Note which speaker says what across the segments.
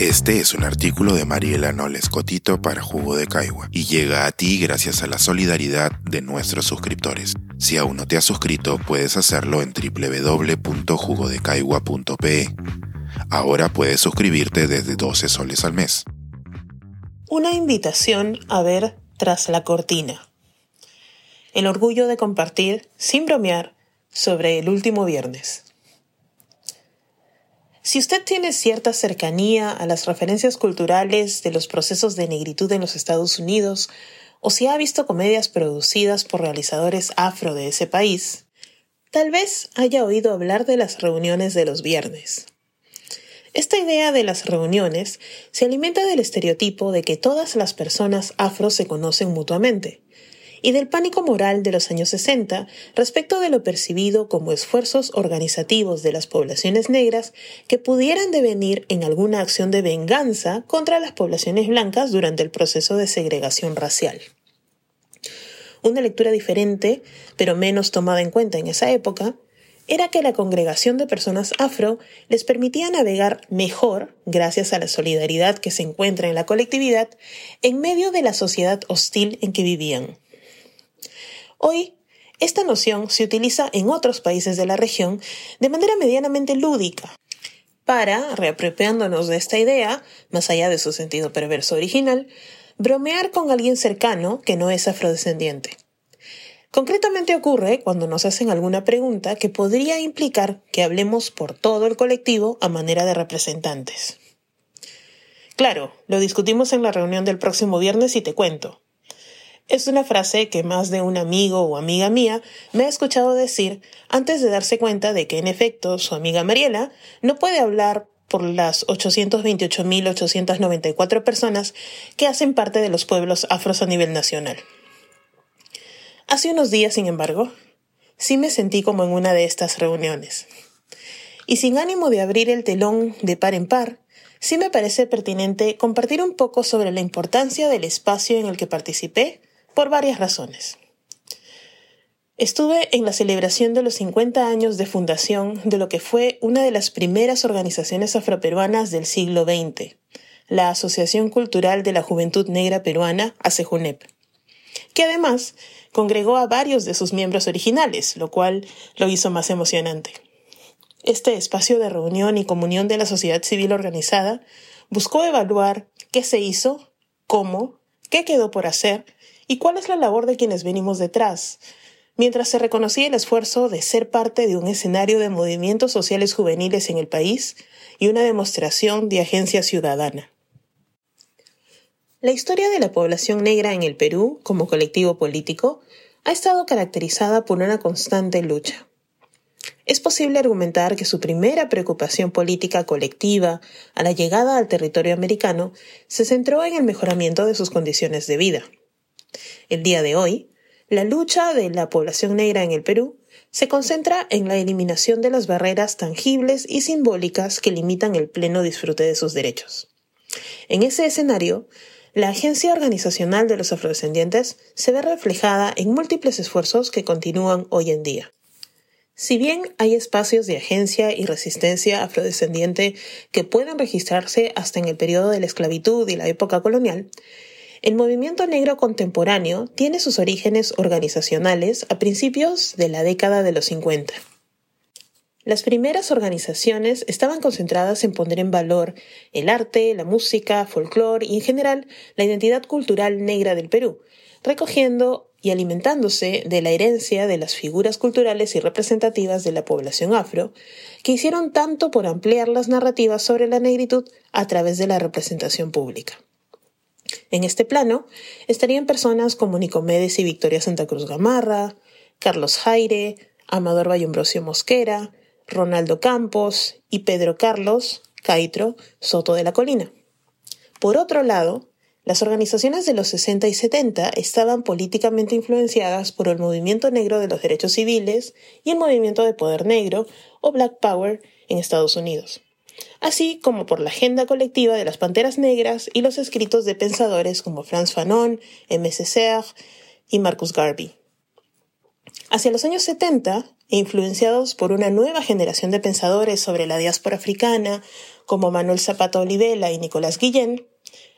Speaker 1: Este es un artículo de Mariela Noles Cotito para Jugo de Caigua y llega a ti gracias a la solidaridad de nuestros suscriptores. Si aún no te has suscrito, puedes hacerlo en www.jugodecaigua.pe. Ahora puedes suscribirte desde 12 soles al mes.
Speaker 2: Una invitación a ver tras la cortina. El orgullo de compartir, sin bromear, sobre el último viernes. Si usted tiene cierta cercanía a las referencias culturales de los procesos de negritud en los Estados Unidos, o si ha visto comedias producidas por realizadores afro de ese país, tal vez haya oído hablar de las reuniones de los viernes. Esta idea de las reuniones se alimenta del estereotipo de que todas las personas afro se conocen mutuamente, y del pánico moral de los años 60 respecto de lo percibido como esfuerzos organizativos de las poblaciones negras que pudieran devenir en alguna acción de venganza contra las poblaciones blancas durante el proceso de segregación racial. Una lectura diferente, pero menos tomada en cuenta en esa época, era que la congregación de personas afro les permitía navegar mejor, gracias a la solidaridad que se encuentra en la colectividad, en medio de la sociedad hostil en que vivían. Hoy, esta noción se utiliza en otros países de la región de manera medianamente lúdica. Para, reapropiándonos de esta idea, más allá de su sentido perverso original, bromear con alguien cercano que no es afrodescendiente. Concretamente ocurre cuando nos hacen alguna pregunta que podría implicar que hablemos por todo el colectivo a manera de representantes. Claro, lo discutimos en la reunión del próximo viernes y te cuento. Es una frase que más de un amigo o amiga mía me ha escuchado decir antes de darse cuenta de que en efecto su amiga Mariela no puede hablar por las 828.894 personas que hacen parte de los pueblos afros a nivel nacional. Hace unos días, sin embargo, sí me sentí como en una de estas reuniones. Y sin ánimo de abrir el telón de par en par, sí me parece pertinente compartir un poco sobre la importancia del espacio en el que participé por varias razones. Estuve en la celebración de los 50 años de fundación de lo que fue una de las primeras organizaciones afroperuanas del siglo XX, la Asociación Cultural de la Juventud Negra Peruana, ASEJUNEP, que además congregó a varios de sus miembros originales, lo cual lo hizo más emocionante. Este espacio de reunión y comunión de la sociedad civil organizada buscó evaluar qué se hizo, cómo, qué quedó por hacer y cuál es la labor de quienes venimos detrás, mientras se reconocía el esfuerzo de ser parte de un escenario de movimientos sociales juveniles en el país y una demostración de agencia ciudadana. La historia de la población negra en el Perú como colectivo político ha estado caracterizada por una constante lucha. Es posible argumentar que su primera preocupación política colectiva a la llegada al territorio americano se centró en el mejoramiento de sus condiciones de vida. El día de hoy, la lucha de la población negra en el Perú se concentra en la eliminación de las barreras tangibles y simbólicas que limitan el pleno disfrute de sus derechos. En ese escenario, la agencia organizacional de los afrodescendientes se ve reflejada en múltiples esfuerzos que continúan hoy en día. Si bien hay espacios de agencia y resistencia afrodescendiente que pueden registrarse hasta en el periodo de la esclavitud y la época colonial, el movimiento negro contemporáneo tiene sus orígenes organizacionales a principios de la década de los 50. Las primeras organizaciones estaban concentradas en poner en valor el arte, la música, folclore y en general la identidad cultural negra del Perú, recogiendo y alimentándose de la herencia de las figuras culturales y representativas de la población afro, que hicieron tanto por ampliar las narrativas sobre la negritud a través de la representación pública. En este plano estarían personas como Nicomedes y Victoria Santa Cruz Gamarra, Carlos Jaire, Amador Bayombrosio Mosquera, Ronaldo Campos y Pedro Carlos Caitro Soto de la Colina. Por otro lado, las organizaciones de los 60 y 70 estaban políticamente influenciadas por el movimiento negro de los derechos civiles y el movimiento de poder negro o Black Power en Estados Unidos así como por la agenda colectiva de las Panteras Negras y los escritos de pensadores como Franz Fanon, M. Serre y Marcus Garvey. Hacia los años 70, e influenciados por una nueva generación de pensadores sobre la diáspora africana, como Manuel Zapata Olivela y Nicolás Guillén,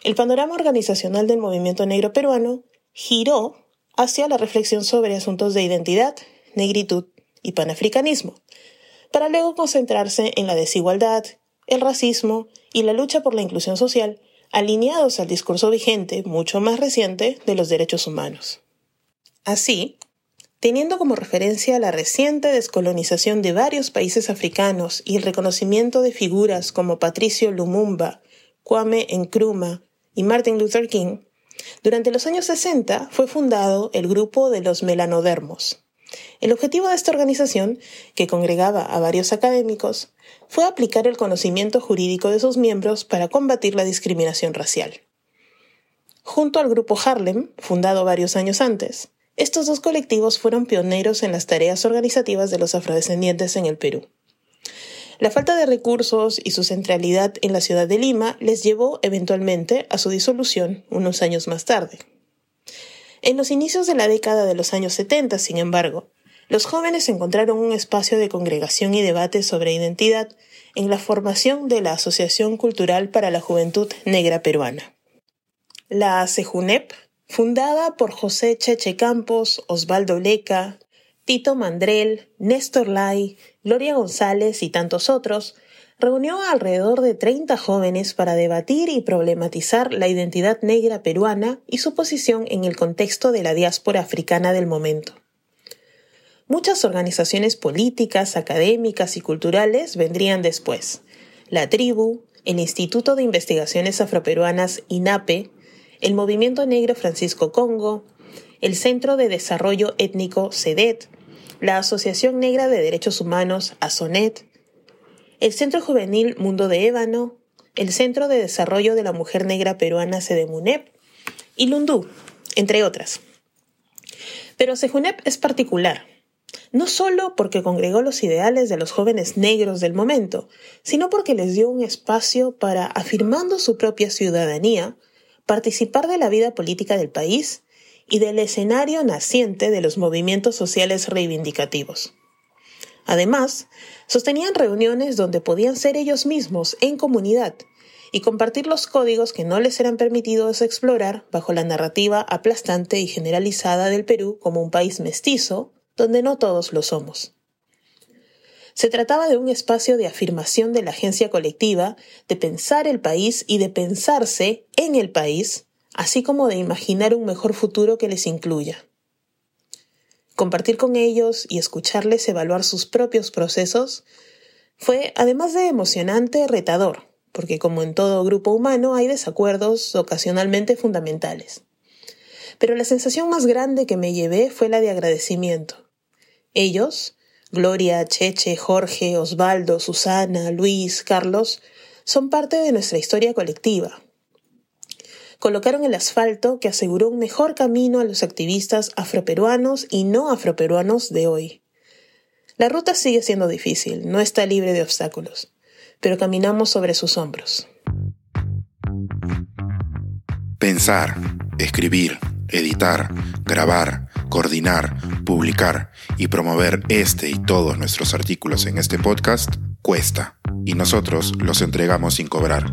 Speaker 2: el panorama organizacional del movimiento negro peruano giró hacia la reflexión sobre asuntos de identidad, negritud y panafricanismo, para luego concentrarse en la desigualdad, el racismo y la lucha por la inclusión social, alineados al discurso vigente, mucho más reciente, de los derechos humanos. Así, teniendo como referencia la reciente descolonización de varios países africanos y el reconocimiento de figuras como Patricio Lumumba, Kwame Nkrumah y Martin Luther King, durante los años 60 fue fundado el grupo de los melanodermos, el objetivo de esta organización, que congregaba a varios académicos, fue aplicar el conocimiento jurídico de sus miembros para combatir la discriminación racial. Junto al grupo Harlem, fundado varios años antes, estos dos colectivos fueron pioneros en las tareas organizativas de los afrodescendientes en el Perú. La falta de recursos y su centralidad en la ciudad de Lima les llevó eventualmente a su disolución unos años más tarde. En los inicios de la década de los años 70, sin embargo, los jóvenes encontraron un espacio de congregación y debate sobre identidad en la formación de la Asociación Cultural para la Juventud Negra Peruana. La ACEJUNEP, fundada por José Cheche Campos, Osvaldo Leca, Tito Mandrel, Néstor Lai, Gloria González y tantos otros, reunió a alrededor de 30 jóvenes para debatir y problematizar la identidad negra peruana y su posición en el contexto de la diáspora africana del momento. Muchas organizaciones políticas, académicas y culturales vendrían después. La tribu, el Instituto de Investigaciones Afroperuanas INAPE, el Movimiento Negro Francisco Congo, el Centro de Desarrollo Étnico CEDET, la Asociación Negra de Derechos Humanos ASONET, el Centro Juvenil Mundo de Ébano, el Centro de Desarrollo de la Mujer Negra Peruana CEDEMUNEP y Lundú, entre otras. Pero CEJUNEP es particular, no solo porque congregó los ideales de los jóvenes negros del momento, sino porque les dio un espacio para, afirmando su propia ciudadanía, participar de la vida política del país y del escenario naciente de los movimientos sociales reivindicativos. Además, sostenían reuniones donde podían ser ellos mismos en comunidad y compartir los códigos que no les eran permitidos explorar bajo la narrativa aplastante y generalizada del Perú como un país mestizo, donde no todos lo somos. Se trataba de un espacio de afirmación de la agencia colectiva, de pensar el país y de pensarse en el país, así como de imaginar un mejor futuro que les incluya. Compartir con ellos y escucharles evaluar sus propios procesos fue, además de emocionante, retador, porque como en todo grupo humano hay desacuerdos ocasionalmente fundamentales. Pero la sensación más grande que me llevé fue la de agradecimiento. Ellos, Gloria, Cheche, Jorge, Osvaldo, Susana, Luis, Carlos, son parte de nuestra historia colectiva, colocaron el asfalto que aseguró un mejor camino a los activistas afroperuanos y no afroperuanos de hoy. La ruta sigue siendo difícil, no está libre de obstáculos, pero caminamos sobre sus hombros.
Speaker 1: Pensar, escribir, editar, grabar, coordinar, publicar y promover este y todos nuestros artículos en este podcast cuesta, y nosotros los entregamos sin cobrar.